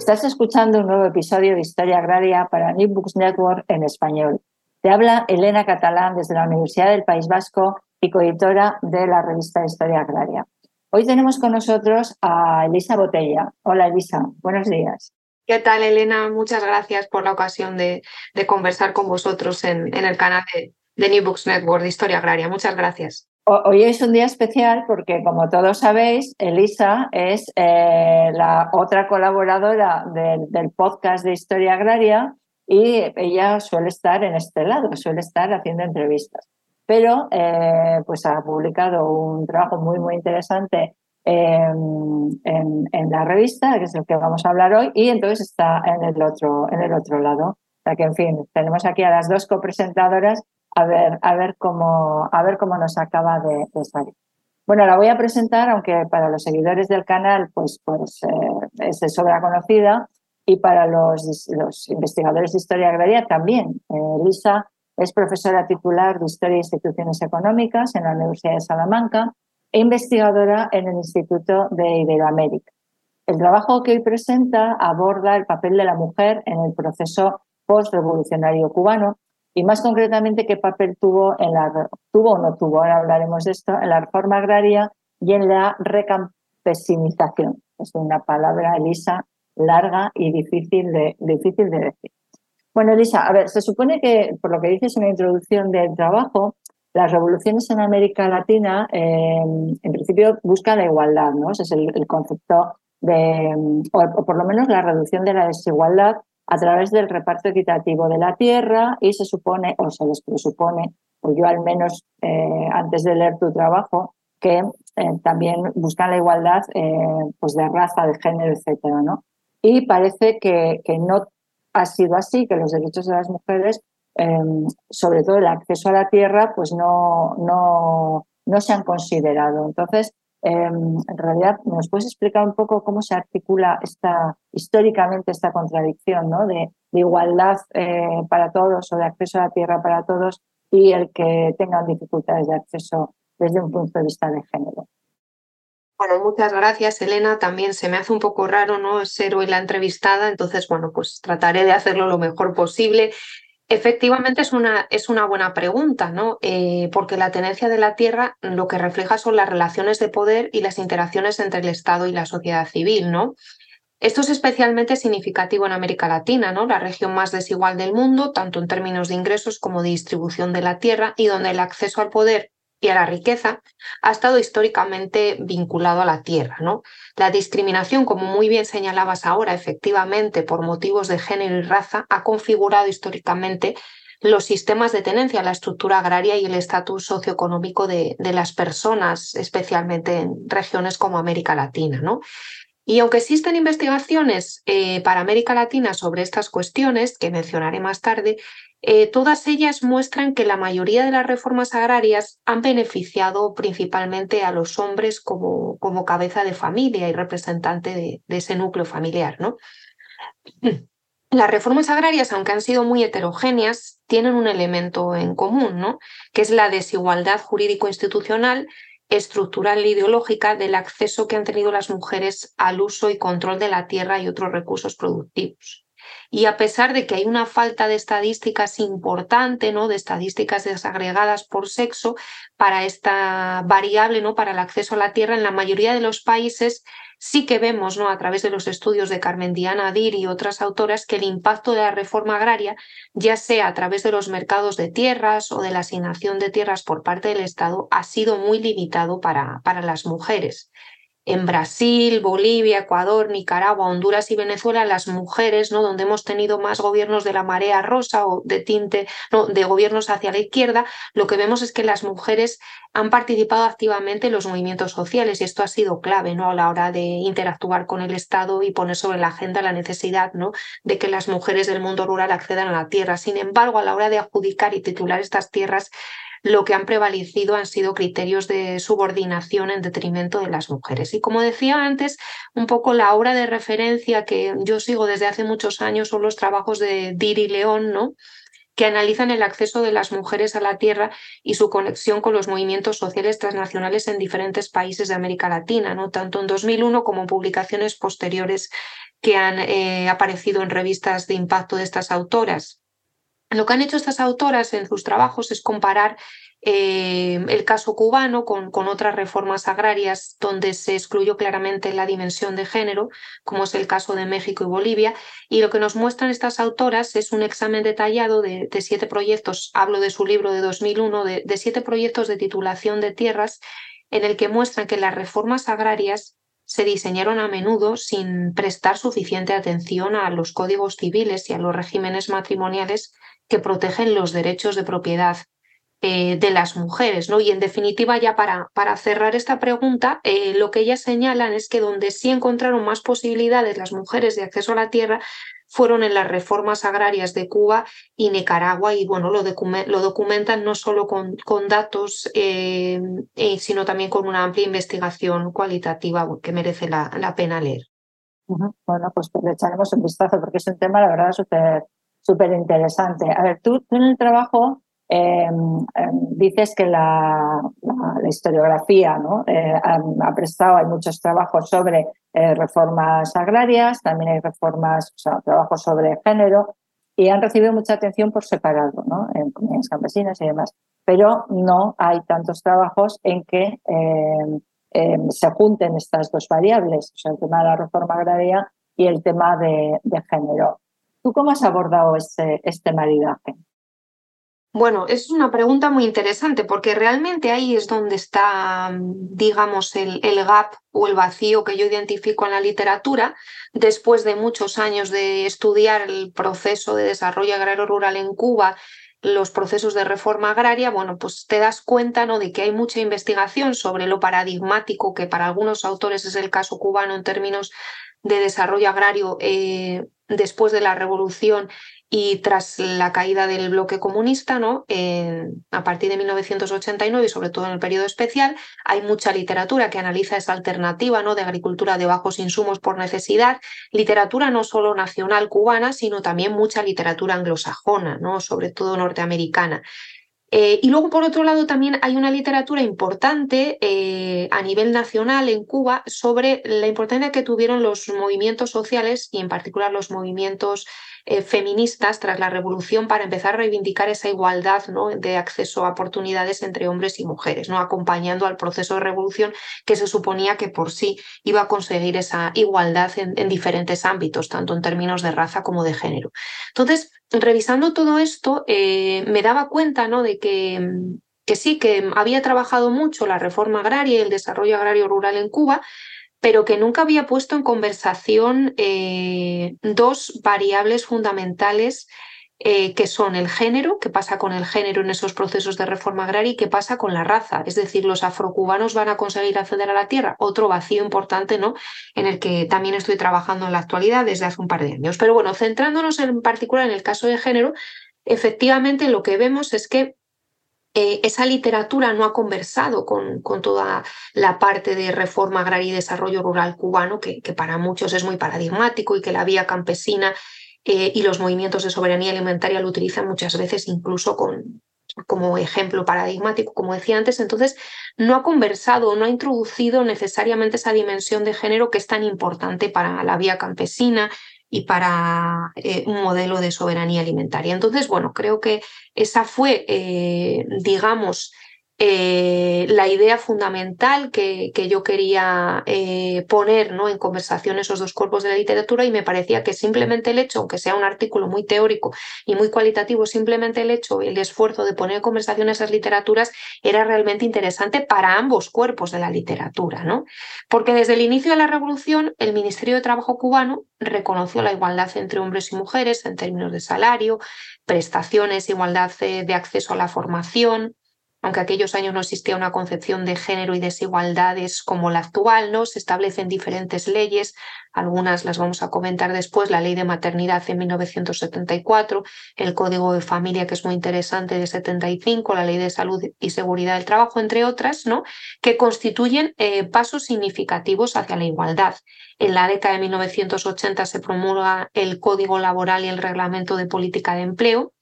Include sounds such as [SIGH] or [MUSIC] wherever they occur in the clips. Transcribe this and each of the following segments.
Estás escuchando un nuevo episodio de Historia Agraria para New Books Network en español. Te habla Elena Catalán desde la Universidad del País Vasco y coeditora de la revista Historia Agraria. Hoy tenemos con nosotros a Elisa Botella. Hola Elisa, buenos días. ¿Qué tal, Elena? Muchas gracias por la ocasión de, conversar con vosotros en, en el canal de, de, New Books Network de Historia Agraria. Muchas gracias. Hoy es un día especial porque, como todos sabéis, Elisa es eh, la otra colaboradora del, podcast de Historia Agraria y ella suele estar en este lado, suele estar haciendo entrevistas. Pero eh, pues ha publicado un trabajo muy, muy interesante en, en, en, la revista, que es el que vamos a hablar hoy, y entonces está en el otro, en el otro lado. O sea que, en fin, tenemos aquí a las dos copresentadoras a ver, a ver, cómo, a ver cómo nos acaba de, de salir. Bueno, la voy a presentar, aunque para los seguidores del canal pues, pues eh, es de sobra conocida y para los, investigadores de historia agraria también. Eh, Lisa es profesora titular de Historia e Instituciones Económicas en la Universidad de Salamanca e investigadora en el Instituto de Iberoamérica. El trabajo que hoy presenta aborda el papel de la mujer en el proceso postrevolucionario cubano y más concretamente qué papel tuvo en la tuvo o no tuvo, ahora hablaremos de esto, en la reforma agraria y en la recampesinización. Es una palabra, Elisa, larga y difícil de, difícil de decir. Bueno, Elisa, a ver, se supone que, por lo que dices en la introducción del trabajo, las revoluciones en América Latina, eh, en principio, buscan la igualdad, ¿no? Ese es el, el concepto de, o, o por lo menos la reducción de la desigualdad a través del reparto equitativo de la tierra y se supone, o se les presupone, o yo al menos eh, antes de leer tu trabajo, que eh, también buscan la igualdad eh, pues de raza, de género, etcétera, ¿no? Y parece que, que, no ha sido así, que los derechos de las mujeres, em, sobre todo el acceso a la tierra, pues no, no, no se han considerado. Entonces, en realidad, ¿nos puedes explicar un poco cómo se articula esta, históricamente esta contradicción ¿no? de, de igualdad eh, para todos o de acceso a la tierra para todos y el que tengan dificultades de acceso desde un punto de vista de género? Bueno, muchas gracias, Elena. También se me hace un poco raro no ser hoy la entrevistada, entonces, bueno, pues trataré de hacerlo lo mejor posible. Efectivamente es una, es una buena pregunta, ¿no? Eh, porque la tenencia de la tierra lo que refleja son las relaciones de poder y las interacciones entre el Estado y la sociedad civil, ¿no? Esto es especialmente significativo en América Latina, ¿no? La región más desigual del mundo, tanto en términos de ingresos como de distribución de la tierra, y donde el acceso al poder y a la riqueza ha estado históricamente vinculado a la tierra. ¿no? La discriminación, como muy bien señalabas ahora, efectivamente, por motivos de género y raza, ha configurado históricamente los sistemas de tenencia, la estructura agraria y el estatus socioeconómico de, las personas, especialmente en regiones como América Latina. ¿no? Y aunque existen investigaciones eh, para América Latina sobre estas cuestiones, que mencionaré más tarde, eh, todas ellas muestran que la mayoría de las reformas agrarias han beneficiado principalmente a los hombres como, como cabeza de familia y representante de, de ese núcleo familiar. ¿no? [CLEARS THROAT] Las reformas agrarias, aunque han sido muy heterogéneas, tienen un elemento en común, ¿no? que es la desigualdad jurídico-institucional, estructural e ideológica del acceso que han tenido las mujeres al uso y control de la tierra y otros recursos productivos. Y a pesar de que hay una falta de estadísticas importante, ¿no? de estadísticas desagregadas por sexo para esta variable, ¿no? para el acceso a la tierra, en la mayoría de los países sí que vemos ¿no? a través de los estudios de Carmen Diana Dir y otras autoras que el impacto de la reforma agraria, ya sea a través de los mercados de tierras o de la asignación de tierras por parte del Estado, ha sido muy limitado para, para las mujeres en Brasil, Bolivia, Ecuador, Nicaragua, Honduras y Venezuela, las mujeres, ¿no? donde hemos tenido más gobiernos de la marea rosa o de tinte, no, de gobiernos hacia la izquierda, lo que vemos es que las mujeres han participado activamente en los movimientos sociales y esto ha sido clave ¿no? a la hora de interactuar con el Estado y poner sobre la agenda la necesidad ¿no? de que las mujeres del mundo rural accedan a la tierra. Sin embargo, a la hora de adjudicar y titular estas tierras, lo que han prevalecido han sido criterios de subordinación en detrimento de las mujeres. Y como decía antes, un poco la obra de referencia que yo sigo desde hace muchos años son los trabajos de Diri León, ¿no? que analizan el acceso de las mujeres a la tierra y su conexión con los movimientos sociales transnacionales en diferentes países de América Latina, ¿no? tanto en 2001 como en publicaciones posteriores que han eh, aparecido en revistas de impacto de estas autoras. Lo que han hecho estas autoras en sus trabajos es comparar eh, el caso cubano con, otras reformas agrarias donde se excluyó claramente la dimensión de género, como es el caso de México y Bolivia. Y lo que nos muestran estas autoras es un examen detallado de, siete proyectos, hablo de su libro de 2001, de, de siete proyectos de titulación de tierras, en el que muestran que las reformas agrarias se diseñaron a menudo sin prestar suficiente atención a los códigos civiles y a los regímenes matrimoniales que protegen los derechos de propiedad eh, de las mujeres. ¿no? Y en definitiva, ya para, para cerrar esta pregunta, eh, lo que ellas señalan es que donde sí encontraron más posibilidades las mujeres de acceso a la tierra fueron en las reformas agrarias de Cuba y Nicaragua y bueno, lo, lo documentan no solo con, con datos, eh, sino también con una amplia investigación cualitativa que merece la, la pena leer. Bueno, pues le echaremos un vistazo porque es un tema, la verdad, súper súper interesante. A ver, tú, en el trabajo em, em, dices que la, historiografía ¿no? Eh, ha, prestado, hay muchos trabajos sobre eh, reformas agrarias, también hay reformas, o sea, trabajos sobre género, y han recibido mucha atención por separado, ¿no? en comunidades campesinas y demás. Pero no hay tantos trabajos en que em, se junten estas dos variables, o sea, el tema de la reforma agraria y el tema de género. ¿Tú cómo has abordado este, este maridaje? Bueno, es una pregunta muy interesante porque realmente ahí es donde está, digamos, el, el, gap o el vacío que yo identifico en la literatura después de muchos años de estudiar el proceso de desarrollo agrario rural en Cuba, los procesos de reforma agraria, bueno, pues te das cuenta ¿no? de que hay mucha investigación sobre lo paradigmático que para algunos autores es el caso cubano en términos de desarrollo agrario eh, después de la revolución y tras la caída del bloque comunista, ¿no? a partir de 1989 y sobre todo en el periodo especial, hay mucha literatura que analiza esa alternativa ¿no? de agricultura de bajos insumos por necesidad, literatura no solo nacional cubana, sino también mucha literatura anglosajona, ¿no? sobre todo norteamericana. Eh, y luego, por otro lado, también hay una literatura importante eh, a nivel nacional en Cuba sobre la importancia que tuvieron los movimientos sociales y en particular los movimientos eh, feministas tras la revolución para empezar a reivindicar esa igualdad de acceso a oportunidades entre hombres y mujeres, ¿no? acompañando al proceso de revolución que se suponía que por sí iba a conseguir esa igualdad en, en diferentes ámbitos, tanto en términos de raza como de género. Entonces, revisando todo esto, eh, me daba cuenta ¿no? de que, que sí, que había trabajado mucho la reforma agraria y el desarrollo agrario rural en Cuba, pero que nunca había puesto en conversación eh, dos variables fundamentales eh, que son el género, qué pasa con el género en esos procesos de reforma agraria y qué pasa con la raza. Es decir, los afrocubanos van a conseguir acceder a la tierra, otro vacío importante, ¿no? En el que también estoy trabajando en la actualidad desde hace un par de años. Pero bueno, centrándonos en particular en el caso de género, efectivamente lo que vemos es que eh, esa literatura no ha conversado con, con, toda la parte de reforma agraria y desarrollo rural cubano, que, que para muchos es muy paradigmático y que la vía campesina eh, y los movimientos de soberanía alimentaria lo utilizan muchas veces incluso con, como ejemplo paradigmático, como decía antes, entonces no ha conversado, no ha introducido necesariamente esa dimensión de género que es tan importante para la vía campesina y para eh, un modelo de soberanía alimentaria. Entonces, bueno, creo que esa fue, eh, digamos, eh, la idea fundamental que, que yo quería eh, poner ¿no? en conversación esos dos cuerpos de la literatura y me parecía que simplemente el hecho, aunque sea un artículo muy teórico y muy cualitativo, simplemente el hecho, el esfuerzo de poner en conversación esas literaturas era realmente interesante para ambos cuerpos de la literatura, ¿no? Porque desde el inicio de la revolución el Ministerio de Trabajo cubano reconoció la igualdad entre hombres y mujeres en términos de salario, prestaciones, igualdad eh, de acceso a la formación, aunque aquellos años no existía una concepción de género y desigualdades como la actual, ¿no? Se establecen diferentes leyes, algunas las vamos a comentar después, la ley de maternidad en 1974, el Código de Familia, que es muy interesante, de 75, la ley de salud y seguridad del trabajo, entre otras, ¿no? Que constituyen eh, pasos significativos hacia la igualdad. En la década de 1980 se promulga el Código Laboral y el Reglamento de Política de Empleo,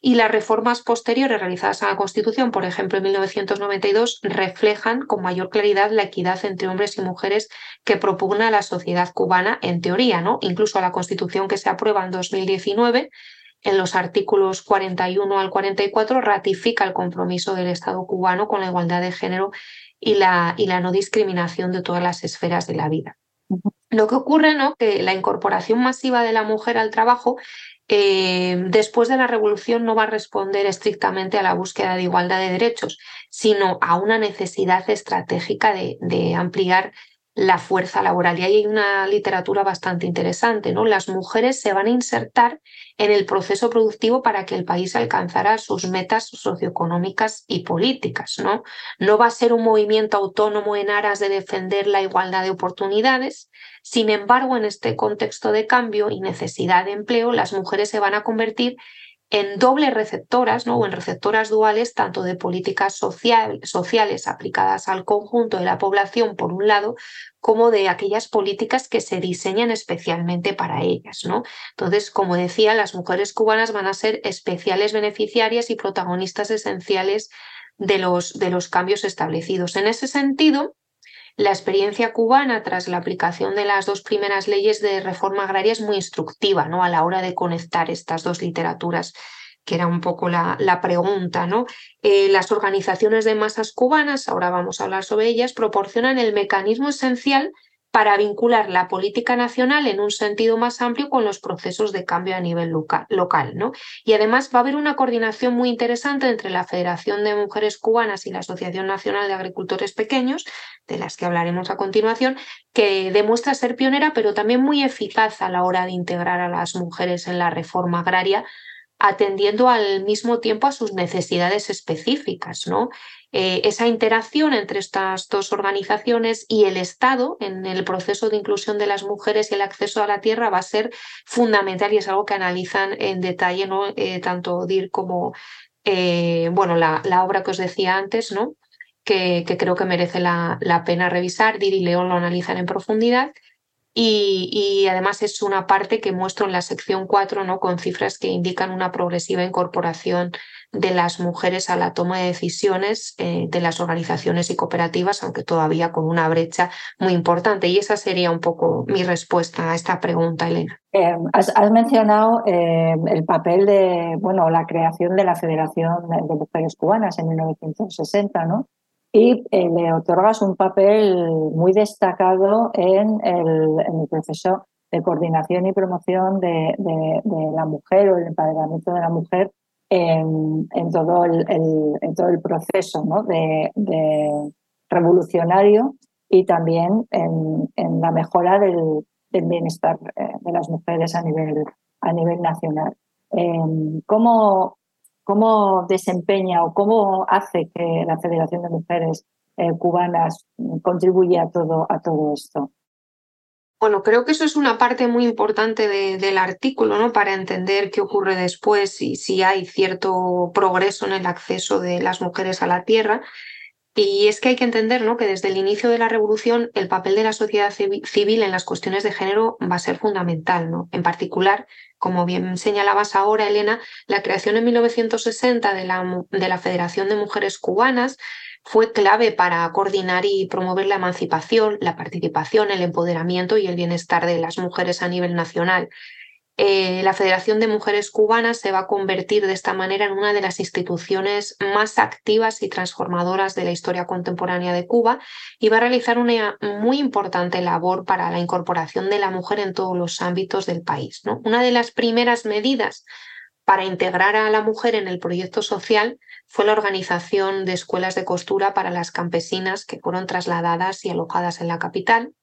y las reformas posteriores realizadas a la Constitución, por ejemplo en 1992, reflejan con mayor claridad la equidad entre hombres y mujeres que propugna la sociedad cubana en teoría, ¿no? Incluso la Constitución que se aprueba en 2019 en los artículos 41 al 44 ratifica el compromiso del Estado cubano con la igualdad de género y la, y la no discriminación de todas las esferas de la vida. Lo que ocurre, ¿no? Que la incorporación masiva de la mujer al trabajo eh, después de la revolución no va a responder estrictamente a la búsqueda de igualdad de derechos, sino a una necesidad estratégica de, de ampliar la fuerza laboral. Y ahí hay una literatura bastante interesante, ¿no? Las mujeres se van a insertar en el proceso productivo para que el país alcanzara sus metas socioeconómicas y políticas, ¿no? No va a ser un movimiento autónomo en aras de defender la igualdad de oportunidades. Sin embargo, en este contexto de cambio y necesidad de empleo, las mujeres se van a convertir en dobles receptoras ¿no? o en receptoras duales tanto de políticas sociales aplicadas al conjunto de la población por un lado como de aquellas políticas que se diseñan especialmente para ellas. ¿no? Entonces, como decía, las mujeres cubanas van a ser especiales beneficiarias y protagonistas esenciales de los, de los cambios establecidos. En ese sentido, la experiencia cubana tras la aplicación de las dos primeras leyes de reforma agraria es muy instructiva ¿no? a la hora de conectar estas dos literaturas que era un poco la, la pregunta, ¿no? Eh, las organizaciones de masas cubanas, ahora vamos a hablar sobre ellas, proporcionan el mecanismo esencial para vincular la política nacional en un sentido más amplio con los procesos de cambio a nivel local. ¿no? Y además va a haber una coordinación muy interesante entre la Federación de Mujeres Cubanas y la Asociación Nacional de Agricultores Pequeños, de las que hablaremos a continuación, que demuestra ser pionera, pero también muy eficaz a la hora de integrar a las mujeres en la reforma agraria atendiendo al mismo tiempo a sus necesidades específicas, ¿no? Eh, esa interacción entre estas dos organizaciones y el Estado en el proceso de inclusión de las mujeres y el acceso a la tierra va a ser fundamental y es algo que analizan en detalle ¿no? Eh, tanto DIR como eh, bueno, la, la, obra que os decía antes, ¿no? que, que creo que merece la, la, pena revisar. DIR y León lo analizan en profundidad. Y, además es una parte que muestro en la sección 4 ¿no? con cifras que indican una progresiva incorporación de las mujeres a la toma de decisiones eh, de las organizaciones y cooperativas, aunque todavía con una brecha muy importante. Y esa sería un poco mi respuesta a esta pregunta, Elena. Eh, has, mencionado eh, el papel de, bueno, la creación de la Federación de Mujeres Cubanas en 1960, ¿no? Y eh, le otorgas un papel muy destacado en el, proceso de coordinación y promoción de, la mujer o el empoderamiento de la mujer en, todo, el, en todo el proceso ¿no? de, revolucionario y también en, la mejora del, bienestar eh, de las mujeres a nivel, a nivel nacional. Eh, ¿Cómo, ¿Cómo desempeña o cómo hace que la Federación de Mujeres eh, Cubanas contribuya a todo, a todo esto? Bueno, creo que eso es una parte muy importante del artículo, ¿no? Para entender qué ocurre después y si hay cierto progreso en el acceso de las mujeres a la tierra. Y es que hay que entender ¿no? que desde el inicio de la revolución el papel de la sociedad civil en las cuestiones de género va a ser fundamental. ¿no? En particular, como bien señalabas ahora, Elena, la creación en 1960 de la, de la Federación de Mujeres Cubanas fue clave para coordinar y promover la emancipación, la participación, el empoderamiento y el bienestar de las mujeres a nivel nacional. Eh, la Federación de Mujeres Cubanas se va a convertir de esta manera en una de las instituciones más activas y transformadoras de la historia contemporánea de Cuba y va a realizar una muy importante labor para la incorporación de la mujer en todos los ámbitos del país. Una de las primeras medidas para integrar a la mujer en el proyecto social fue la organización de escuelas de costura para las campesinas que fueron trasladadas y alojadas en la capital.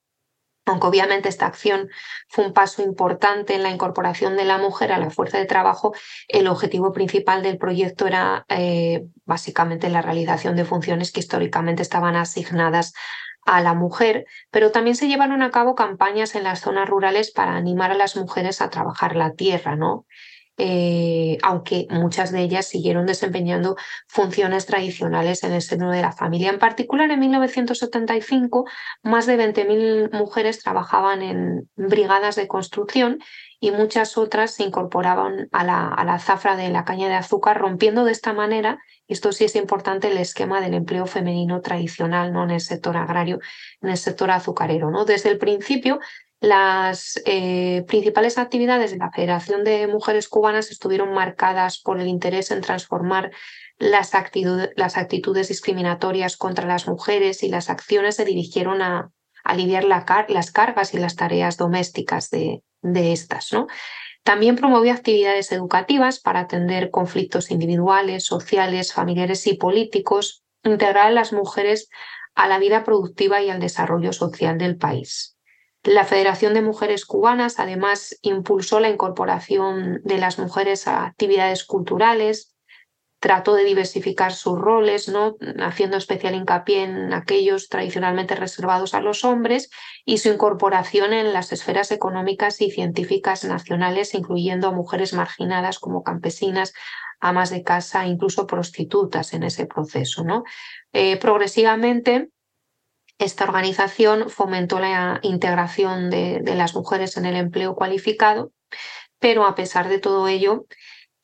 Aunque obviamente esta acción fue un paso importante en la incorporación de la mujer a la fuerza de trabajo, el objetivo principal del proyecto era eh, básicamente la realización de funciones que históricamente estaban asignadas a la mujer, pero también se llevaron a cabo campañas en las zonas rurales para animar a las mujeres a trabajar la tierra, ¿no? Eh, aunque muchas de ellas siguieron desempeñando funciones tradicionales en el seno de la familia. En particular, en 1975, más de 20.000 mujeres trabajaban en brigadas de construcción y muchas otras se incorporaban a la, a la zafra de la caña de azúcar, rompiendo de esta manera, esto sí es importante, el esquema del empleo femenino tradicional ¿no? en el sector agrario, en el sector azucarero. ¿no? Desde el principio, las eh, principales actividades de la Federación de Mujeres Cubanas estuvieron marcadas por el interés en transformar las, actitudes discriminatorias contra las mujeres y las acciones se dirigieron a, aliviar las cargas y las tareas domésticas de, estas. También promovió actividades educativas para atender conflictos individuales, sociales, familiares y políticos, integrar a las mujeres a la vida productiva y al desarrollo social del país. La Federación de Mujeres Cubanas además impulsó la incorporación de las mujeres a actividades culturales, trató de diversificar sus roles, ¿no? haciendo especial hincapié en aquellos tradicionalmente reservados a los hombres y su incorporación en las esferas económicas y científicas nacionales, incluyendo a mujeres marginadas como campesinas, amas de casa, incluso prostitutas en ese proceso. ¿no? Eh, progresivamente, esta organización fomentó la integración de, las mujeres en el empleo cualificado, pero a pesar de todo ello,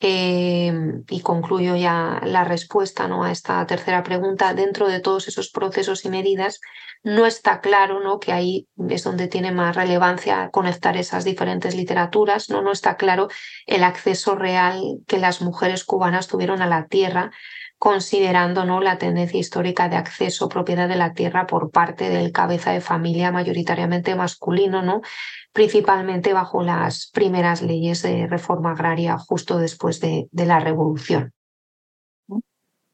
em, y concluyo ya la respuesta ¿no? a esta tercera pregunta, dentro de todos esos procesos y medidas, no está claro ¿no? que ahí es donde tiene más relevancia conectar esas diferentes literaturas, ¿no? no está claro el acceso real que las mujeres cubanas tuvieron a la tierra considerando ¿no? la tendencia histórica de acceso propiedad de la tierra por parte del cabeza de familia mayoritariamente masculino, ¿no? principalmente bajo las primeras leyes de reforma agraria justo después de, la revolución.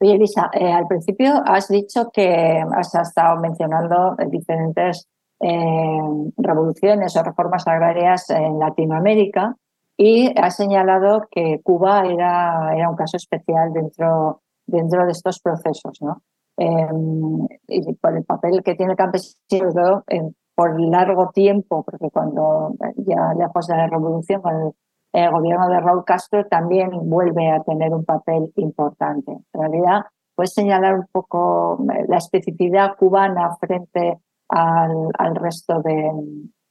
Oye, Elisa, eh, al principio has dicho que has estado mencionando diferentes eh, revoluciones o reformas agrarias en Latinoamérica y has señalado que Cuba era, era un caso especial dentro dentro de estos procesos. ¿no? Em, y por el papel que tiene el campesino por largo tiempo, porque cuando ya lejos de la revolución, con el, gobierno de Raúl Castro también vuelve a tener un papel importante. En realidad, puedes señalar un poco eh, la especificidad cubana frente al, resto de,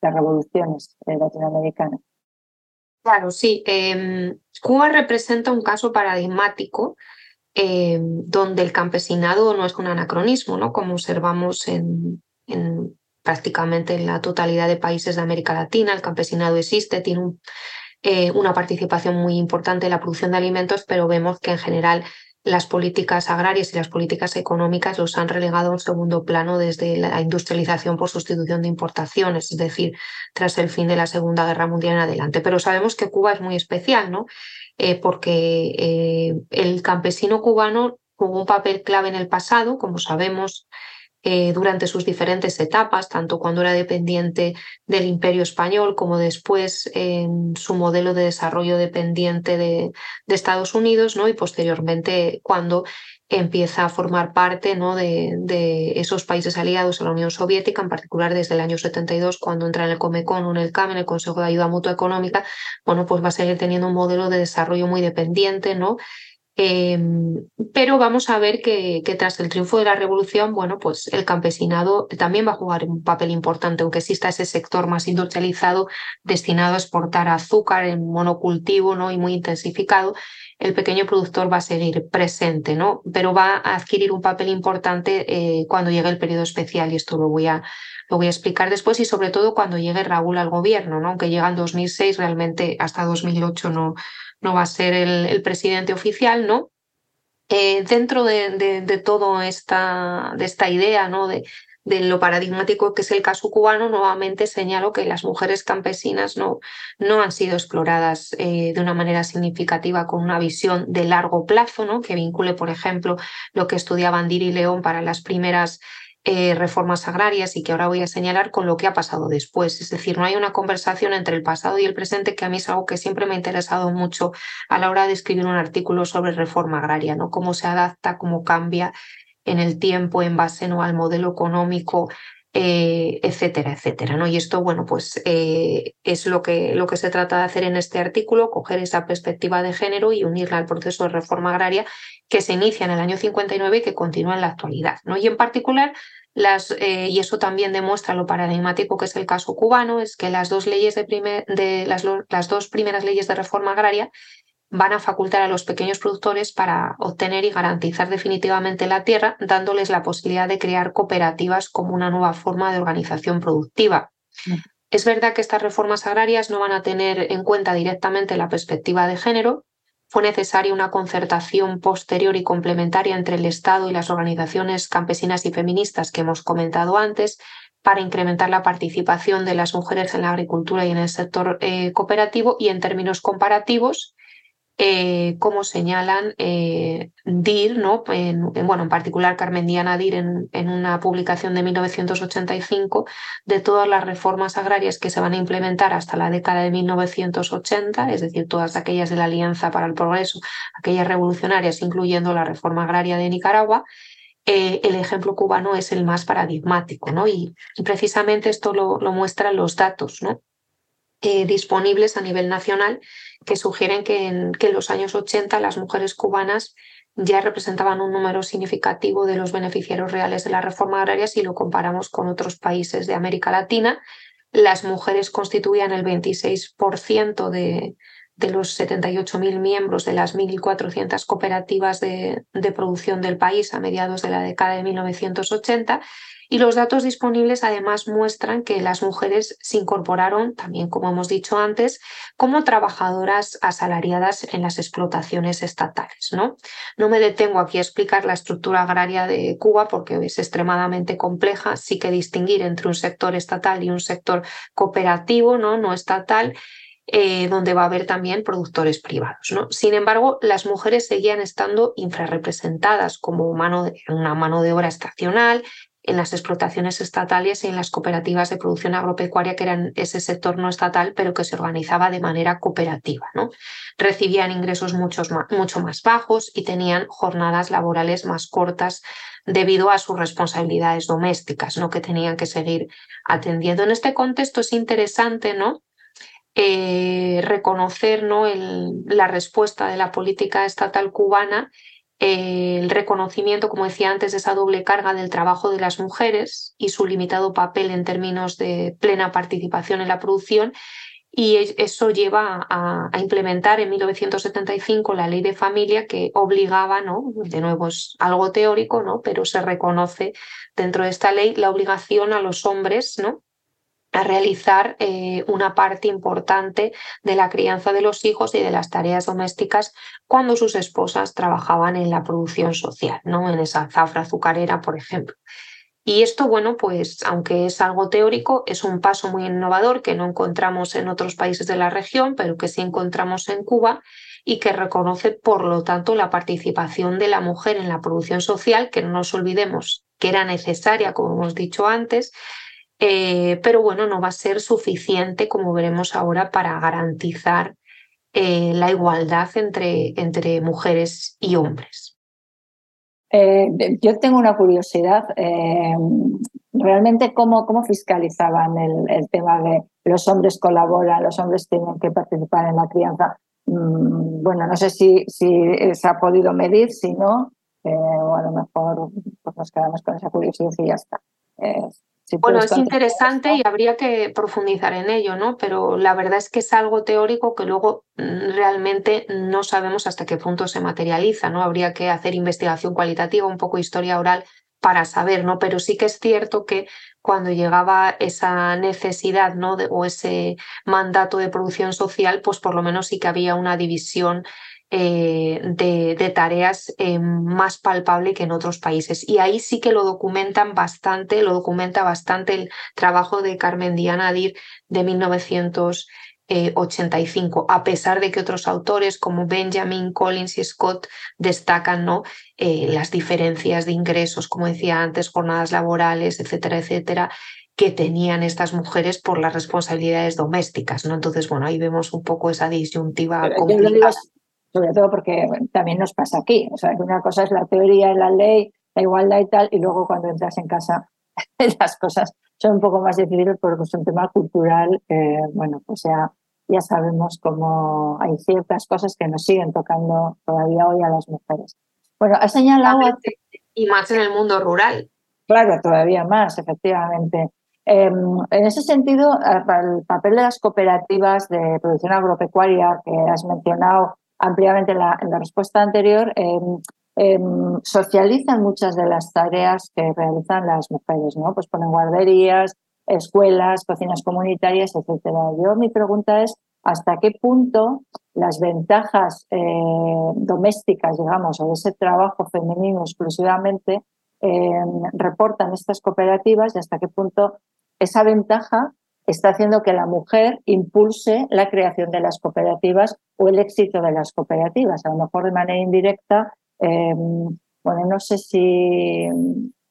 revoluciones latinoamericanas. Claro, sí. Em, Cuba representa un caso paradigmático eh, donde el campesinado no es un anacronismo, ¿no? como observamos en, prácticamente en la totalidad de países de América Latina. El campesinado existe, tiene eh, una participación muy importante en la producción de alimentos, pero vemos que en general las políticas agrarias y las políticas económicas los han relegado a un segundo plano desde la industrialización por sustitución de importaciones, es decir, tras el fin de la Segunda Guerra Mundial en adelante. Pero sabemos que Cuba es muy especial, ¿no? Eh, porque eh, el campesino cubano jugó un papel clave en el pasado, como sabemos, eh, durante sus diferentes etapas, tanto cuando era dependiente del imperio español como después en su modelo de desarrollo dependiente de, Estados Unidos, ¿no? y posteriormente cuando empieza a formar parte ¿no? de, esos países aliados a la Unión Soviética, en particular desde el año 72, cuando entra en el Comecon o en el CAM, en el Consejo de Ayuda Mutua Económica, bueno, pues va a seguir teniendo un modelo de desarrollo muy dependiente, ¿no? Em, pero vamos a ver que, tras el triunfo de la revolución, bueno, pues el campesinado también va a jugar un papel importante, aunque exista ese sector más industrializado destinado a exportar azúcar en monocultivo ¿no? y muy intensificado, el pequeño productor va a seguir presente, ¿no? Pero va a adquirir un papel importante eh, cuando llegue el periodo especial, y esto lo voy a, lo voy a explicar después, y sobre todo cuando llegue Raúl al gobierno, ¿no? Aunque llega en 2006, realmente hasta 2008 no no va a ser el, presidente oficial, ¿no? Eh, dentro de, de, todo esta, de esta idea, ¿no? De, de lo paradigmático que es el caso cubano, nuevamente señalo que las mujeres campesinas no, no han sido exploradas eh, de una manera significativa con una visión de largo plazo, ¿no? que vincule, por ejemplo, lo que estudiaban Diri y León para las primeras eh, reformas agrarias y que ahora voy a señalar con lo que ha pasado después. Es decir, no hay una conversación entre el pasado y el presente que a mí es algo que siempre me ha interesado mucho a la hora de escribir un artículo sobre reforma agraria, ¿no? Cómo se adapta, cómo cambia en el tiempo en base ¿no? al modelo económico eh, etcétera, etcétera. ¿no? Y esto, bueno, pues eh, es lo que, lo que se trata de hacer en este artículo, coger esa perspectiva de género y unirla al proceso de reforma agraria que se inicia en el año 59 y que continúa en la actualidad. ¿no? Y en particular, las, eh, y eso también demuestra lo paradigmático que es el caso cubano, es que las dos, leyes de, de las, las dos primeras leyes de reforma agraria van a facultar a los pequeños productores para obtener y garantizar definitivamente la tierra, dándoles la posibilidad de crear cooperativas como una nueva forma de organización productiva. Mm. Es verdad que estas reformas agrarias no van a tener en cuenta directamente la perspectiva de género. Fue necesaria una concertación posterior y complementaria entre el Estado y las organizaciones campesinas y feministas que hemos comentado antes para incrementar la participación de las mujeres en la agricultura y en el sector eh, cooperativo y en términos comparativos eh, como señalan eh, DIR. En, bueno, en particular Carmen Diana DIR en, una publicación de 1985 de todas las reformas agrarias que se van a implementar hasta la década de 1980, es decir, todas aquellas de la Alianza para el Progreso, aquellas revolucionarias, incluyendo la reforma agraria de Nicaragua, eh, el ejemplo cubano es el más paradigmático, ¿no? Y, precisamente esto lo, muestran los datos, disponibles a nivel nacional que sugieren que en, que en los años 80 las mujeres cubanas ya representaban un número significativo de los beneficiarios reales de la reforma agraria si lo comparamos con otros países de América Latina. Las mujeres constituían el 26% de, de los 78.000 miembros de las 1.400 cooperativas de, de, producción del país a mediados de la década de 1980 y los datos disponibles además muestran que las mujeres se incorporaron, también como hemos dicho antes, como trabajadoras asalariadas en las explotaciones estatales. ¿no? no me detengo aquí a explicar la estructura agraria de Cuba porque es extremadamente compleja. Sí que distinguir entre un sector estatal y un sector cooperativo, no, no estatal. Eh, donde va a haber también productores privados. ¿no? Sin embargo, las mujeres seguían estando infrarrepresentadas como mano de, una mano de obra estacional en las explotaciones estatales y en las cooperativas de producción agropecuaria, que eran ese sector no estatal, pero que se organizaba de manera cooperativa. ¿no? Recibían ingresos mucho más bajos y tenían jornadas laborales más cortas debido a sus responsabilidades domésticas, ¿no? que tenían que seguir atendiendo. En este contexto es interesante ¿no? Eh, reconocer ¿no? la respuesta de la política estatal cubana el reconocimiento, como decía antes, de esa doble carga del trabajo de las mujeres y su limitado papel en términos de plena participación en la producción. Y eso lleva a, implementar en 1975 la ley de familia que obligaba, ¿no? de nuevo es algo teórico, ¿no? pero se reconoce dentro de esta ley la obligación a los hombres ¿no? A realizar eh, una parte importante de la crianza de los hijos y de las tareas domésticas cuando sus esposas trabajaban en la producción social, ¿no? en esa zafra azucarera, por ejemplo. Y esto, bueno, pues aunque es algo teórico, es un paso muy innovador que no encontramos en otros países de la región, pero que sí encontramos en Cuba y que reconoce, por lo tanto, la participación de la mujer en la producción social, que no nos olvidemos que era necesaria, como hemos dicho antes, eh, pero bueno, no va a ser suficiente, como veremos ahora, para garantizar eh, la igualdad entre, entre mujeres y hombres. Eh, yo tengo una curiosidad. Realmente, ¿cómo, cómo fiscalizaban el, tema de los hombres colaboran, los hombres tienen que participar en la crianza? Mm, bueno, no sé si, si se ha podido medir, si no, o a lo mejor pues nos quedamos con esa curiosidad y ya está. Bueno, es interesante y habría que profundizar en ello, ¿no? Pero la verdad es que es algo teórico que luego mm, realmente no sabemos hasta qué punto se materializa, ¿no? Habría que hacer investigación cualitativa, un poco historia oral para saber, ¿no? Pero sí que es cierto que cuando llegaba esa necesidad, ¿no? o ese mandato de producción social, pues por lo menos sí que había una división eh, de, tareas eh, más palpable que en otros países. Y ahí sí que lo documentan bastante, lo documenta bastante el trabajo de Carmen Diana Dir de 1985, a pesar de que otros autores como Benjamin, Collins y Scott destacan ¿no? Eh, las diferencias de ingresos, como decía antes, jornadas laborales, etcétera, etcétera, que tenían estas mujeres por las responsabilidades domésticas, ¿no? Entonces, bueno, ahí vemos un poco esa disyuntiva complicada sobre todo porque también nos pasa aquí. O sea, que una cosa es la teoría, la ley, la igualdad y tal, y luego cuando entras en casa [LAUGHS] las cosas son un poco más difíciles porque es un tema cultural, bueno, pues ya, ya sabemos cómo hay ciertas cosas que nos siguen tocando todavía hoy a las mujeres. Bueno, ha señalado... Y más en el mundo rural. Claro, todavía más, efectivamente. Em, en ese sentido, el papel de las cooperativas de producción agropecuaria que has mencionado ampliamente en la, respuesta anterior, em, em, socializan muchas de las tareas que realizan las mujeres, ¿no? Pues ponen guarderías, escuelas, cocinas comunitarias, etcétera. Yo mi pregunta es hasta qué punto las ventajas eh, domésticas, digamos, o de ese trabajo femenino exclusivamente em, reportan estas cooperativas y hasta qué punto esa ventaja está haciendo que la mujer impulse la creación de las cooperativas o el éxito de las cooperativas. A lo mejor de manera indirecta, em, bueno, no sé si,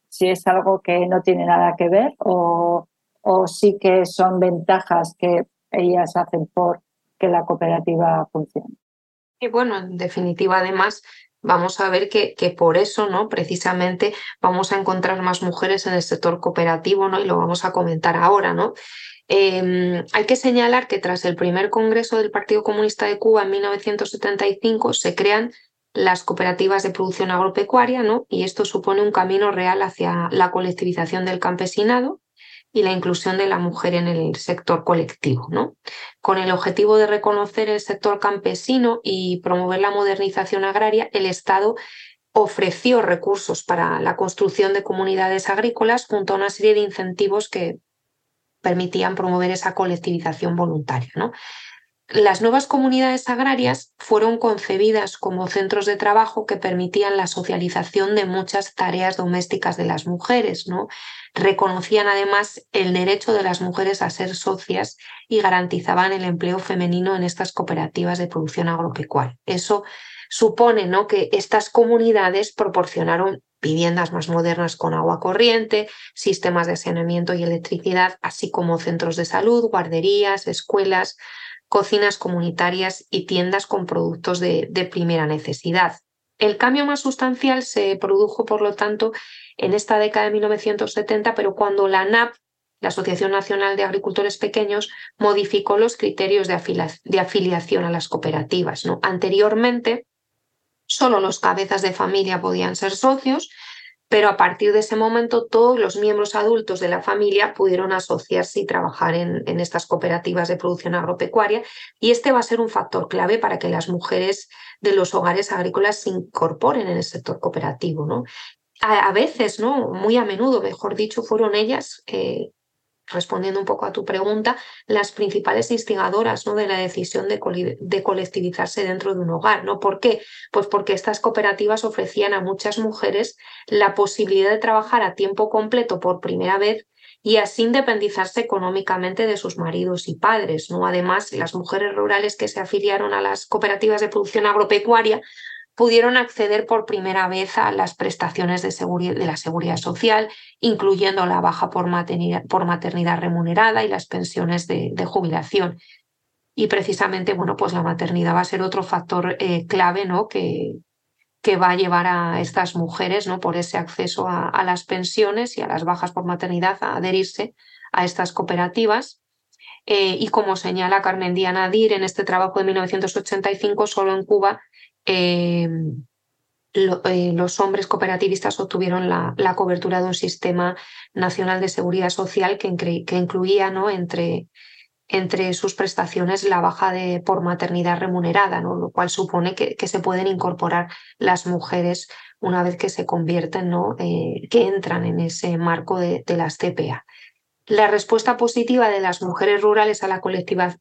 si es algo que no tiene nada que ver o, o sí que son ventajas que ellas hacen por que la cooperativa funcione. Y bueno, en definitiva, además, vamos a ver que, que, por eso, ¿no? Precisamente vamos a encontrar más mujeres en el sector cooperativo, ¿no? Y lo vamos a comentar ahora, ¿no? Em, hay que señalar que tras el primer Congreso del Partido Comunista de Cuba en 1975 se crean las cooperativas de producción agropecuaria, ¿no? Y esto supone un camino real hacia la colectivización del campesinado y la inclusión de la mujer en el sector colectivo, ¿no? Con el objetivo de reconocer el sector campesino y promover la modernización agraria, el Estado ofreció recursos para la construcción de comunidades agrícolas junto a una serie de incentivos que permitían promover esa colectivización voluntaria. Las nuevas comunidades agrarias fueron concebidas como centros de trabajo que permitían la socialización de muchas tareas domésticas de las mujeres, ¿no? Reconocían además el derecho de las mujeres a ser socias y garantizaban el empleo femenino en estas cooperativas de producción agropecuaria. Eso supone ¿no? que estas comunidades proporcionaron viviendas más modernas con agua corriente, sistemas de saneamiento y electricidad, así como centros de salud, guarderías, escuelas, cocinas comunitarias y tiendas con productos de, primera necesidad. El cambio más sustancial se produjo, por lo tanto, en esta década de 1970, pero cuando la NAP, la Asociación Nacional de Agricultores Pequeños, modificó los criterios de, afiliación a las cooperativas. ¿no? Anteriormente, Solo los cabezas de familia podían ser socios, pero a partir de ese momento todos los miembros adultos de la familia pudieron asociarse y trabajar en, estas cooperativas de producción agropecuaria y este va a ser un factor clave para que las mujeres de los hogares agrícolas se incorporen en el sector cooperativo. ¿no? A, veces, ¿no? muy a menudo, mejor dicho, fueron ellas eh, respondiendo un poco a tu pregunta, las principales instigadoras ¿no? de la decisión de, colectivizarse dentro de un hogar. ¿no? ¿Por qué? Pues porque estas cooperativas ofrecían a muchas mujeres la posibilidad de trabajar a tiempo completo por primera vez y así independizarse económicamente de sus maridos y padres. ¿no? Además, las mujeres rurales que se afiliaron a las cooperativas de producción agropecuaria pudieron acceder por primera vez a las prestaciones de, la seguridad social, incluyendo la baja por maternidad, remunerada y las pensiones de, jubilación. Y precisamente, bueno, pues la maternidad va a ser otro factor eh, clave, ¿no? Que, que va a llevar a estas mujeres, ¿no? por ese acceso a, las pensiones y a las bajas por maternidad, a adherirse a estas cooperativas. Eh, y como señala Carmen Díaz Nadir en este trabajo de 1985, solo en Cuba eh, eh, los hombres cooperativistas obtuvieron la, cobertura de un sistema nacional de seguridad social que, incluía ¿no? entre, sus prestaciones la baja de, por maternidad remunerada, ¿no? lo cual supone que, que, se pueden incorporar las mujeres una vez que se convierten, ¿no? Eh, que entran en ese marco de, de, las TPA. La respuesta positiva de las mujeres rurales a la,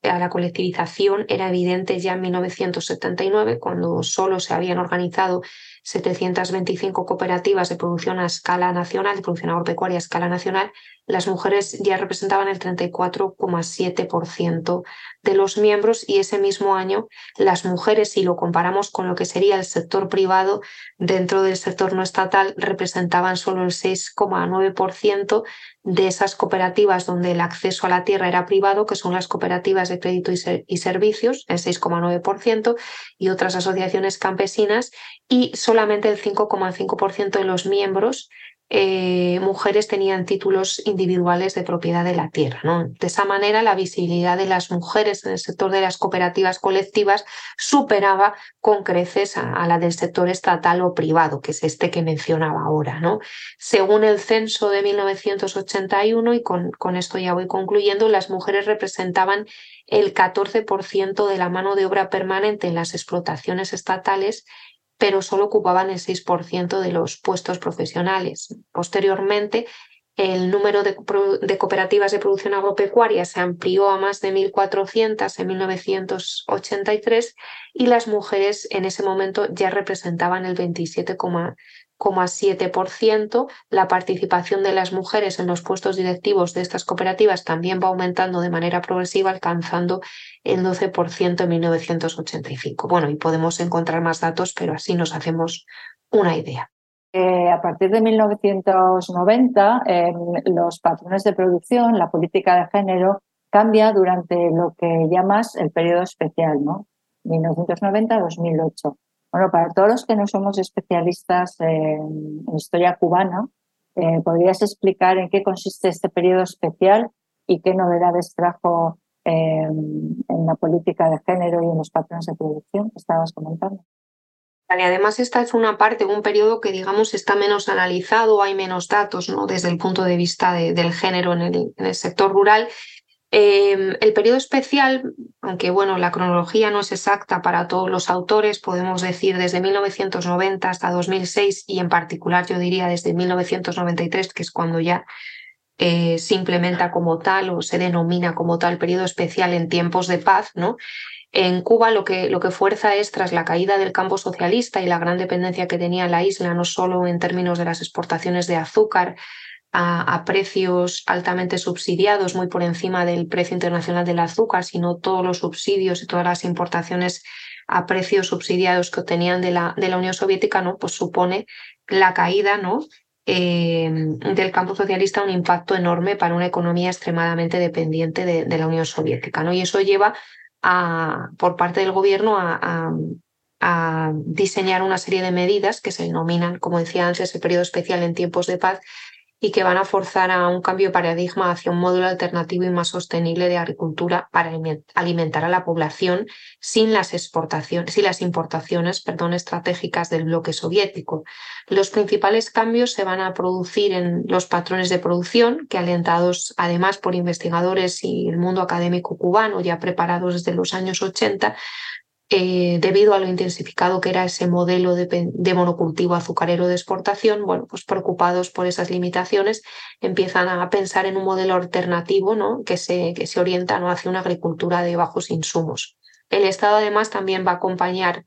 a la colectivización era evidente ya en 1979, cuando solo se habían organizado 725 cooperativas de producción a escala nacional, de producción agropecuaria a escala nacional, las mujeres ya representaban el 34,7% de los miembros y ese mismo año las mujeres, si lo comparamos con lo que sería el sector privado, dentro del sector no estatal representaban solo el 6,9% de esas cooperativas donde el acceso a la tierra era privado, que son las cooperativas de crédito y, servicios, el 6,9%, y otras asociaciones campesinas, y solamente el 5,5% de los miembros eh, mujeres tenían títulos individuales de propiedad de la tierra. ¿no? De esa manera, la visibilidad de las mujeres en el sector de las cooperativas colectivas superaba con creces a, la del sector estatal o privado, que es este que mencionaba ahora. ¿no? Según el censo de 1981, y con, con esto ya voy concluyendo, las mujeres representaban el 14% de la mano de obra permanente en las explotaciones estatales pero solo ocupaban el 6% de los puestos profesionales. Posteriormente, el número de, cooperativas de producción agropecuaria se amplió a más de 1.400 en 1983 y las mujeres en ese momento ya representaban el 27,7%. La participación de las mujeres en los puestos directivos de estas cooperativas también va aumentando de manera progresiva, alcanzando el 12% en 1985. Bueno, y podemos encontrar más datos, pero así nos hacemos una idea. Eh, a partir de 1990, los patrones de producción, la política de género, cambia durante lo que llamas el periodo especial, ¿no? 1990-2008. Bueno, para todos los que no somos especialistas en, historia cubana, eh, ¿podrías explicar en qué consiste este periodo especial y qué novedades trajo en la política de género y en los patrones de producción que estabas comentando? Y además esta es una parte, un periodo que digamos está menos analizado, hay menos datos ¿no? desde el punto de vista del género en el, sector rural. Em, el periodo especial, aunque bueno, la cronología no es exacta para todos los autores, podemos decir desde 1990 hasta 2006 y en particular yo diría desde 1993, que es cuando ya eh, se implementa como tal o se denomina como tal periodo especial en tiempos de paz, ¿no? En Cuba lo que, lo que fuerza es, tras la caída del campo socialista y la gran dependencia que tenía la isla, no solo en términos de las exportaciones de azúcar a, precios altamente subsidiados, muy por encima del precio internacional del azúcar, sino todos los subsidios y todas las importaciones a precios subsidiados que obtenían de la, de la Unión Soviética, ¿no? pues supone la caída ¿no? Eh, del campo socialista un impacto enorme para una economía extremadamente dependiente de, la Unión Soviética. ¿no? Y eso lleva por parte del gobierno a, a, diseñar una serie de medidas que se denominan, como decía antes, el periodo especial en tiempos de paz y que van a forzar a un cambio de paradigma hacia un módulo alternativo y más sostenible de agricultura para alimentar a la población sin las exportaciones, sin las importaciones, perdón, estratégicas del bloque soviético. Los principales cambios se van a producir en los patrones de producción, que alentados además por investigadores y el mundo académico cubano ya preparados desde los años 80, eh, debido a lo intensificado que era ese modelo de, monocultivo azucarero de exportación, bueno, pues preocupados por esas limitaciones, empiezan a pensar en un modelo alternativo ¿no? que, se, que se orienta ¿no? hacia una agricultura de bajos insumos. El Estado además también va a acompañar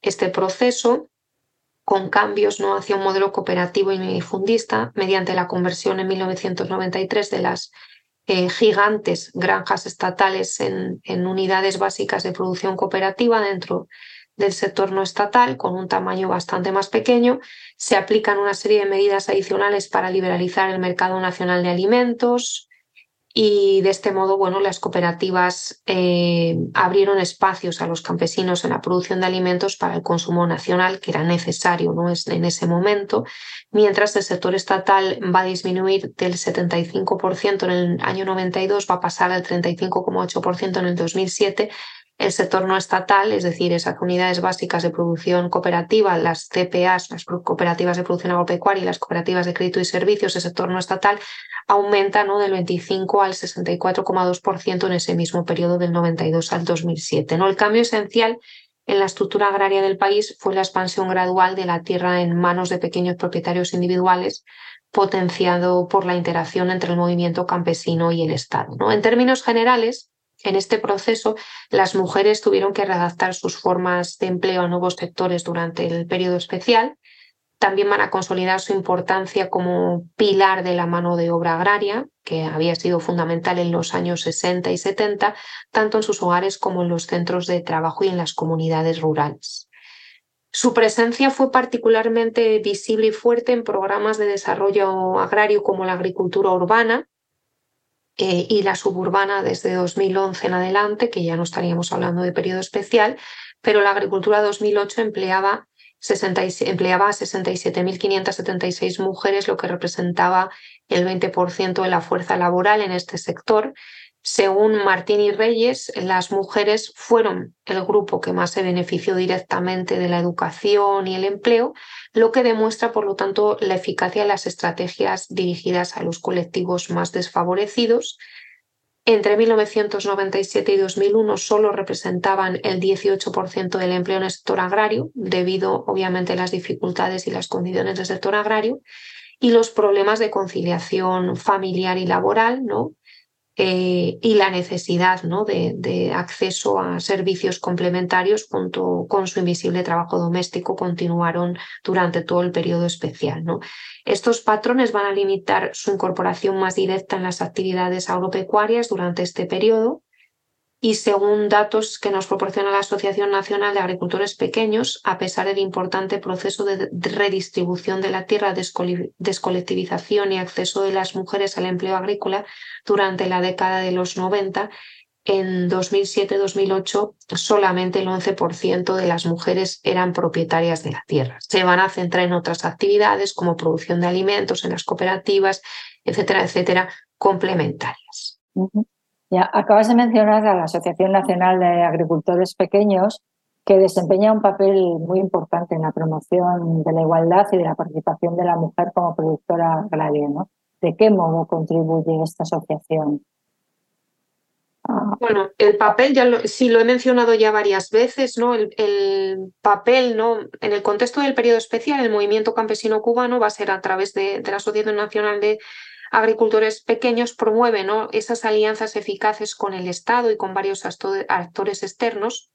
este proceso con cambios ¿no? hacia un modelo cooperativo y fundista mediante la conversión en 1993 de las eh, gigantes granjas estatales en, en, unidades básicas de producción cooperativa dentro del sector no estatal, con un tamaño bastante más pequeño. Se aplican una serie de medidas adicionales para liberalizar el mercado nacional de alimentos y de este modo, bueno, las cooperativas eh, abrieron espacios a los campesinos en la producción de alimentos para el consumo nacional, que era necesario ¿no? en ese momento, mientras el sector estatal va a disminuir del 75% en el año 92, va a pasar al 35,8% en el 2007 el sector no estatal, es decir, esas unidades básicas de producción cooperativa, las CPAs, las cooperativas de producción agropecuaria y las cooperativas de crédito y servicios, el sector no estatal aumenta ¿no? del 25 al 64,2% en ese mismo periodo del 92 al 2007. ¿no? El cambio esencial en la estructura agraria del país fue la expansión gradual de la tierra en manos de pequeños propietarios individuales, potenciado por la interacción entre el movimiento campesino y el Estado. ¿no? En términos generales, en este proceso, las mujeres tuvieron que redactar sus formas de empleo a nuevos sectores durante el periodo especial. También van a consolidar su importancia como pilar de la mano de obra agraria, que había sido fundamental en los años 60 y 70, tanto en sus hogares como en los centros de trabajo y en las comunidades rurales. Su presencia fue particularmente visible y fuerte en programas de desarrollo agrario como la agricultura urbana, eh, y la suburbana desde 2011 en adelante, que ya no estaríamos hablando de periodo especial, pero la agricultura 2008 empleaba, 60, empleaba a 67.576 mujeres, lo que representaba el 20% de la fuerza laboral en este sector según Martín y Reyes, las mujeres fueron el grupo que más se benefició directamente de la educación y el empleo, lo que demuestra, por lo tanto, la eficacia de las estrategias dirigidas a los colectivos más desfavorecidos. Entre 1997 y 2001 solo representaban el 18% del empleo en el sector agrario, debido obviamente a las dificultades y las condiciones del sector agrario, y los problemas de conciliación familiar y laboral, ¿no? Eh, y la necesidad ¿no? de, acceso a servicios complementarios junto con su invisible trabajo doméstico continuaron durante todo el periodo especial. Estos patrones van a limitar su incorporación más directa en las actividades agropecuarias durante este periodo y según datos que nos proporciona la Asociación Nacional de Agricultores Pequeños, a pesar del importante proceso de redistribución de la tierra, descolectivización y acceso de las mujeres al empleo agrícola durante la década de los 90, en 2007-2008 solamente el 11% de las mujeres eran propietarias de la tierra. Se van a centrar en otras actividades como producción de alimentos en las cooperativas, etcétera, etcétera, complementarias. Ya, acabas de mencionar a la Asociación Nacional de Agricultores Pequeños, que desempeña un papel muy importante en la promoción de la igualdad y de la participación de la mujer como productora agraria. ¿no? ¿De qué modo contribuye esta asociación? Ah. Bueno, el papel, ya lo, sí lo he mencionado ya varias veces, ¿no? El, el, papel, ¿no? En el contexto del periodo especial, el movimiento campesino cubano va a ser a través de, de la Asociación Nacional de agricultores pequeños promueven esas alianzas eficaces con el Estado y con varios actores externos,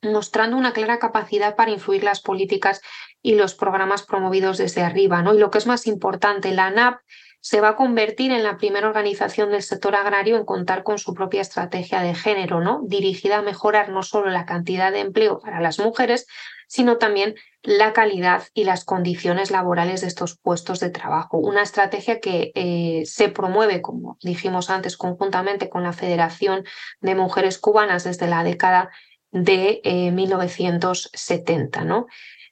mostrando una clara capacidad para influir las políticas y los programas promovidos desde arriba. ¿no? Y lo que es más importante, la ANAP se va a convertir en la primera organización del sector agrario en contar con su propia estrategia de género, ¿no? dirigida a mejorar no solo la cantidad de empleo para las mujeres, sino también la calidad y las condiciones laborales de estos puestos de trabajo. Una estrategia que eh, se promueve, como dijimos antes, conjuntamente con la Federación de Mujeres Cubanas desde la década de 1970. Eh, ¿no?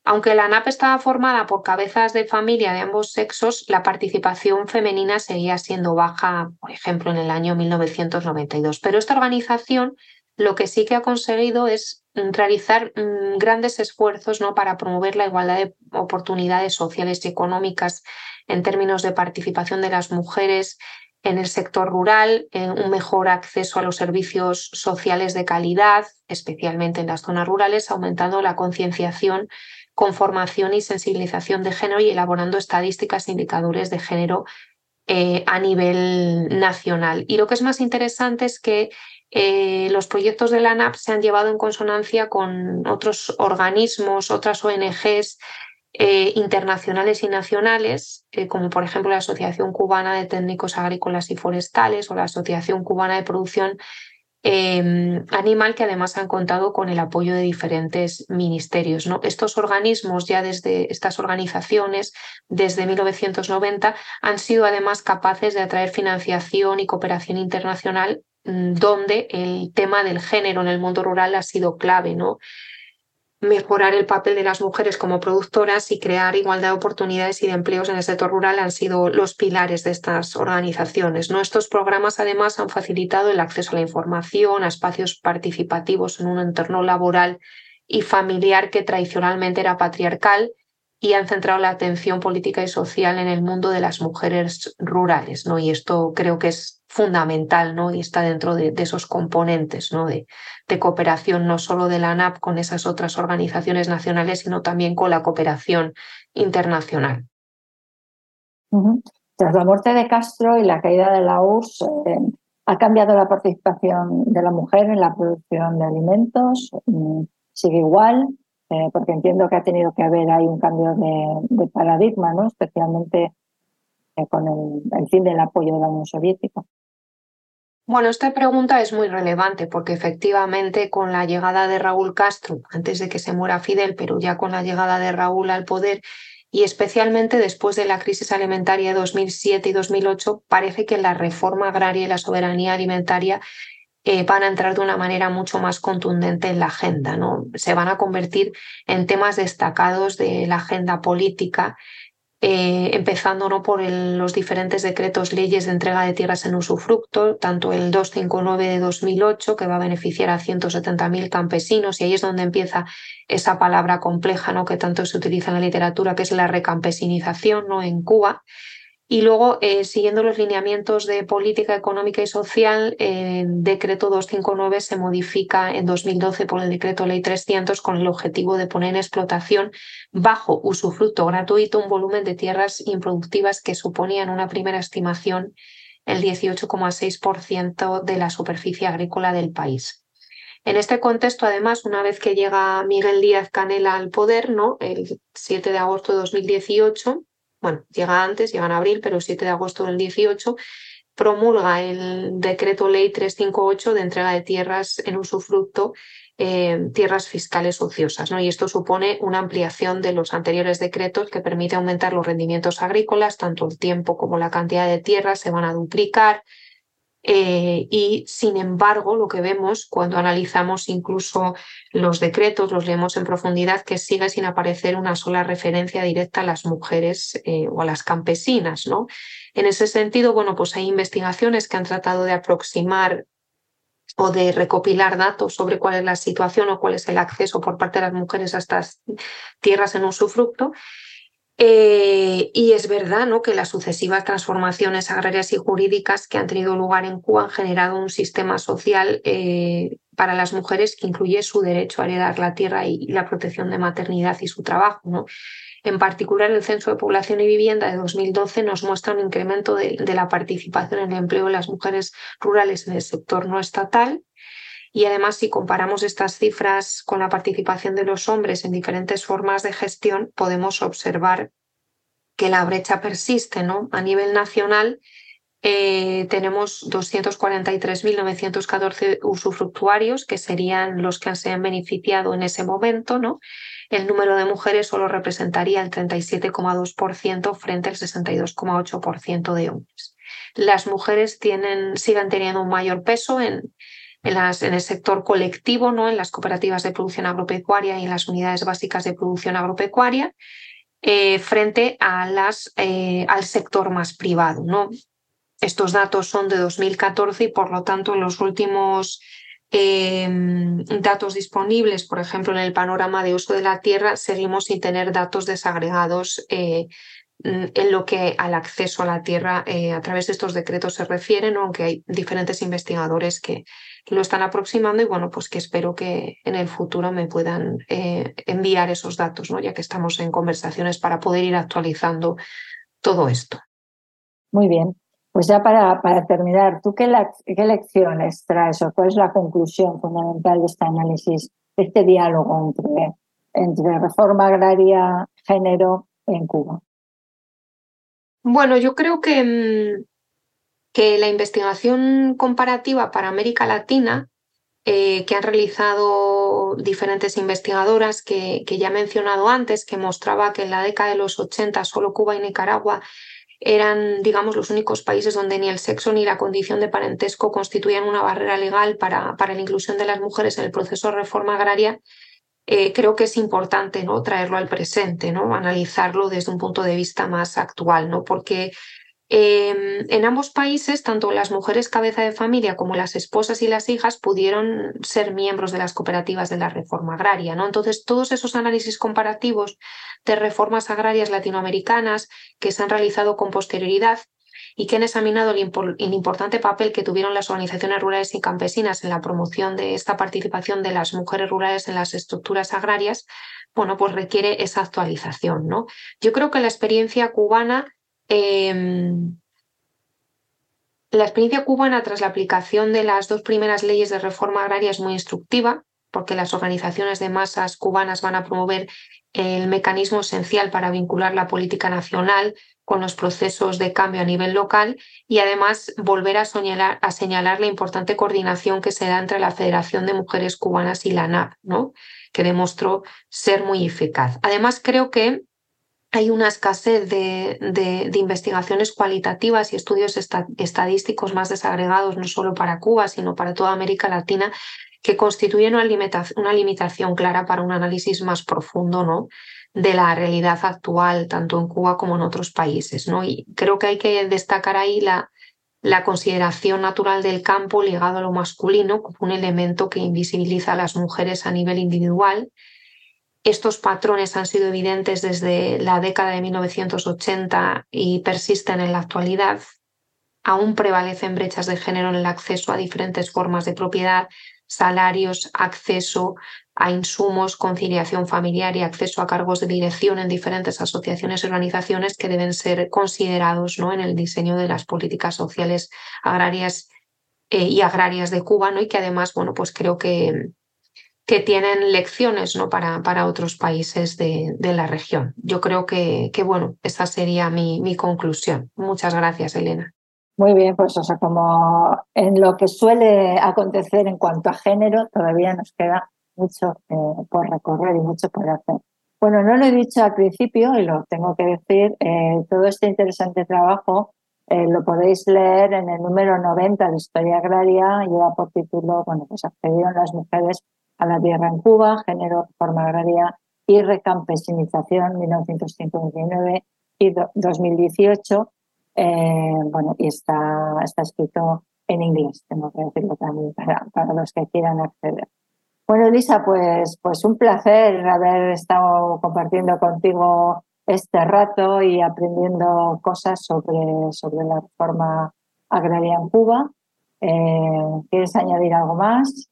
Aunque la ANAP estaba formada por cabezas de familia de ambos sexos, la participación femenina seguía siendo baja, por ejemplo, en el año 1992. Pero esta organización lo que sí que ha conseguido es mm, realizar mm, grandes esfuerzos ¿no? para promover la igualdad de oportunidades sociales y económicas en términos de participación de las mujeres en el sector rural, un mejor acceso a los servicios sociales de calidad, especialmente en las zonas rurales, aumentando la concienciación con formación y sensibilización de género y elaborando estadísticas e indicadores de género eh, a nivel nacional. Y lo que es más interesante es que eh, los proyectos de la ANAP se han llevado en consonancia con otros organismos, otras ONGs eh, internacionales y nacionales, eh, como por ejemplo la Asociación Cubana de Técnicos Agrícolas y Forestales o la Asociación Cubana de Producción Em, animal que además han contado con el apoyo de diferentes ministerios. Estos organismos, ya desde estas organizaciones, desde 1990, han sido además capaces de atraer financiación y cooperación internacional donde el tema del género en el mundo rural ha sido clave, ¿no? mejorar el papel de las mujeres como productoras y crear igualdad de oportunidades y de empleos en el sector rural han sido los pilares de estas organizaciones. ¿no? Estos programas además han facilitado el acceso a la información, a espacios participativos en un entorno laboral y familiar que tradicionalmente era patriarcal y han centrado la atención política y social en el mundo de las mujeres rurales, ¿no? Y esto creo que es fundamental, ¿no? Y está dentro de, esos componentes, ¿no? De, cooperación no solo de la ANAP con esas otras organizaciones nacionales, sino también con la cooperación internacional. Tras la muerte de Castro y la caída de la URSS, eh, ¿ha cambiado la participación de la mujer en la producción de alimentos? Mm, ¿Sigue igual? Eh, porque entiendo que ha tenido que haber ahí un cambio de, paradigma, ¿no? especialmente eh, con el, fin del apoyo de la Unión Soviética. Bueno, esta pregunta es muy relevante porque efectivamente con la llegada de Raúl Castro, antes de que se muera Fidel, pero ya con la llegada de Raúl al poder y especialmente después de la crisis alimentaria de 2007 y 2008, parece que la reforma agraria y la soberanía alimentaria eh, van a entrar de una manera mucho más contundente en la agenda, ¿no? Se van a convertir en temas destacados de la agenda política, eh, empezando ¿no? por los diferentes decretos leyes de entrega de tierras en usufructo, tanto el 259 de 2008, que va a beneficiar a 170.000 campesinos, y ahí es donde empieza esa palabra compleja ¿no? que tanto se utiliza en la literatura, que es la recampesinización ¿no? en Cuba, y luego, eh, siguiendo los lineamientos de política económica y social, el decreto 259 se modifica en 2012 por el decreto ley 300 con el objetivo de poner en explotación bajo usufructo gratuito un volumen de tierras improductivas que suponían una primera estimación el 18,6% de la superficie agrícola del país. En este contexto, además, una vez que llega Miguel Díaz Canela al poder, ¿no? el 7 de agosto de 2018, bueno, llega antes, llega en abril, pero el 7 de agosto del 18 promulga el decreto ley 358 de entrega de tierras en usufructo, eh, tierras fiscales ociosas. ¿no? Y esto supone una ampliación de los anteriores decretos que permite aumentar los rendimientos agrícolas, tanto el tiempo como la cantidad de tierras se van a duplicar, eh, y sin embargo, lo que vemos cuando analizamos incluso los decretos, los leemos en profundidad, que sigue sin aparecer una sola referencia directa a las mujeres eh, o a las campesinas. ¿no? En ese sentido, bueno, pues hay investigaciones que han tratado de aproximar o de recopilar datos sobre cuál es la situación o cuál es el acceso por parte de las mujeres a estas tierras en usufructo eh, y es verdad ¿no? que las sucesivas transformaciones agrarias y jurídicas que han tenido lugar en Cuba han generado un sistema social eh, para las mujeres que incluye su derecho a heredar la tierra y, la protección de maternidad y su trabajo. ¿no? En particular, el Censo de Población y Vivienda de 2012 nos muestra un incremento de, de la participación en el empleo de las mujeres rurales en el sector no estatal y además, si comparamos estas cifras con la participación de los hombres en diferentes formas de gestión, podemos observar que la brecha persiste. ¿no? A nivel nacional, eh, tenemos 243.914 usufructuarios, que serían los que se han beneficiado en ese momento. ¿no? El número de mujeres solo representaría el 37,2% frente al 62,8% de hombres. Las mujeres tienen, siguen teniendo un mayor peso en, en, el sector colectivo, ¿no? en las cooperativas de producción agropecuaria y en las unidades básicas de producción agropecuaria, eh, frente a las, eh, al sector más privado. ¿no? Estos datos son de 2014 y por lo tanto en los últimos em, datos disponibles, por ejemplo en el panorama de uso de la tierra, seguimos sin tener datos desagregados eh, en lo que al acceso a la tierra eh, a través de estos decretos se refieren, aunque hay diferentes investigadores que, lo están aproximando y bueno, pues que espero que en el futuro me puedan eh, enviar esos datos, ¿no? ya que estamos en conversaciones para poder ir actualizando todo esto. Muy bien. Pues ya para, para terminar, ¿tú qué, qué lecciones traes o cuál es la conclusión fundamental de este análisis, de este diálogo entre, entre reforma agraria, género en Cuba? Bueno, yo creo que, mm, que la investigación comparativa para América Latina eh, que han realizado diferentes investigadoras que, que, ya he mencionado antes, que mostraba que en la década de los 80 solo Cuba y Nicaragua eran, digamos, los únicos países donde ni el sexo ni la condición de parentesco constituían una barrera legal para, para la inclusión de las mujeres en el proceso de reforma agraria. Eh, creo que es importante ¿no? traerlo al presente, ¿no? analizarlo desde un punto de vista más actual, ¿no? porque Em, en ambos países, tanto las mujeres cabeza de familia como las esposas y las hijas pudieron ser miembros de las cooperativas de la reforma agraria. ¿no? Entonces, todos esos análisis comparativos de reformas agrarias latinoamericanas que se han realizado con posterioridad y que han examinado el, importante papel que tuvieron las organizaciones rurales y campesinas en la promoción de esta participación de las mujeres rurales en las estructuras agrarias, bueno, pues requiere esa actualización. ¿no? Yo creo que la experiencia cubana Em, la experiencia cubana tras la aplicación de las dos primeras leyes de reforma agraria es muy instructiva, porque las organizaciones de masas cubanas van a promover el mecanismo esencial para vincular la política nacional con los procesos de cambio a nivel local y además volver a, a señalar la importante coordinación que se da entre la Federación de Mujeres Cubanas y la NAP, ¿no? que demostró ser muy eficaz. Además, creo que hay una escasez de, investigaciones cualitativas y estudios estadísticos más desagregados, no solo para Cuba, sino para toda América Latina, que constituyen una, limitación clara para un análisis más profundo ¿no? de la realidad actual, tanto en Cuba como en otros países. ¿no? Y creo que hay que destacar ahí la, la consideración natural del campo ligado a lo masculino como un elemento que invisibiliza a las mujeres a nivel individual estos patrones han sido evidentes desde la década de 1980 y persisten en la actualidad. Aún prevalecen brechas de género en el acceso a diferentes formas de propiedad, salarios, acceso a insumos, conciliación familiar y acceso a cargos de dirección en diferentes asociaciones y organizaciones que deben ser considerados ¿no? en el diseño de las políticas sociales agrarias eh, y agrarias de Cuba, ¿no? y que además, bueno, pues creo que, que tienen lecciones ¿no? para, para otros países de, de, la región. Yo creo que, que bueno, esa sería mi, mi, conclusión. Muchas gracias, Elena. Muy bien, pues o sea, como en lo que suele acontecer en cuanto a género, todavía nos queda mucho eh, por recorrer y mucho por hacer. Bueno, no lo he dicho al principio y lo tengo que decir, eh, todo este interesante trabajo eh, lo podéis leer en el número 90 de Historia Agraria, lleva por título, bueno, pues accedieron las mujeres a la tierra en Cuba, género, forma agraria y recampesinización 1959 y 2018. Eh, bueno, y está, escrito en inglés, tengo que decirlo también para, para los que quieran acceder. Bueno, Elisa, pues, pues un placer haber estado compartiendo contigo este rato y aprendiendo cosas sobre, sobre la reforma agraria en Cuba. Eh, ¿Quieres añadir algo más?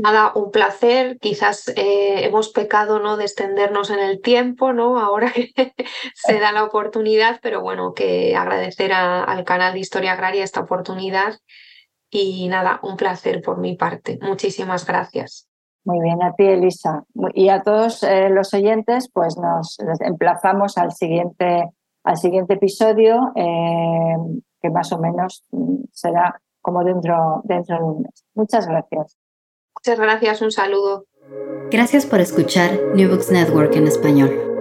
Nada, un placer. Quizás eh, hemos pecado ¿no? de extendernos en el tiempo, ¿no? Ahora [LAUGHS] se da la oportunidad, pero bueno, que agradecer al canal de Historia Agraria esta oportunidad. Y nada, un placer por mi parte. Muchísimas gracias. Muy bien, a ti, Elisa. Y a todos eh, los oyentes, pues nos emplazamos al siguiente, al siguiente episodio, eh, que más o menos mm, será como dentro, dentro de un mes. Muchas gracias. Muchas gracias, un saludo. Gracias por escuchar New Books Network en español.